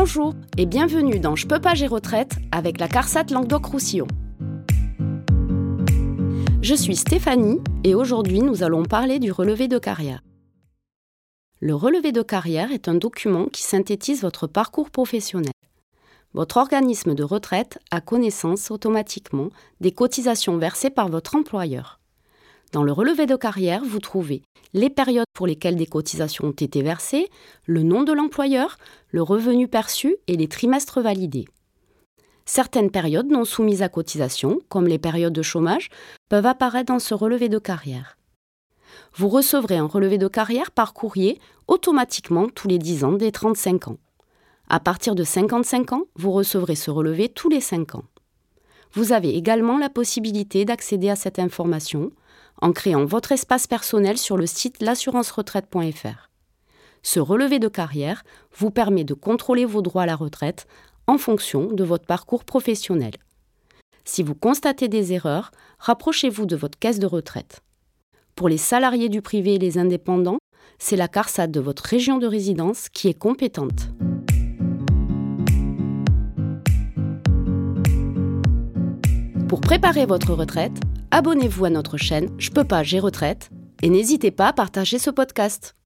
Bonjour et bienvenue dans Je peux pas gérer retraite avec la CARSAT Languedoc-Roussillon. Je suis Stéphanie et aujourd'hui nous allons parler du relevé de carrière. Le relevé de carrière est un document qui synthétise votre parcours professionnel. Votre organisme de retraite a connaissance automatiquement des cotisations versées par votre employeur. Dans le relevé de carrière, vous trouvez les périodes pour lesquelles des cotisations ont été versées, le nom de l'employeur, le revenu perçu et les trimestres validés. Certaines périodes non soumises à cotisation, comme les périodes de chômage, peuvent apparaître dans ce relevé de carrière. Vous recevrez un relevé de carrière par courrier automatiquement tous les 10 ans des 35 ans. À partir de 55 ans, vous recevrez ce relevé tous les 5 ans. Vous avez également la possibilité d'accéder à cette information en créant votre espace personnel sur le site l'assurance-retraite.fr. Ce relevé de carrière vous permet de contrôler vos droits à la retraite en fonction de votre parcours professionnel. Si vous constatez des erreurs, rapprochez-vous de votre caisse de retraite. Pour les salariés du privé et les indépendants, c'est la CARSAT de votre région de résidence qui est compétente. Pour préparer votre retraite, abonnez-vous à notre chaîne Je peux pas, j'ai retraite et n'hésitez pas à partager ce podcast.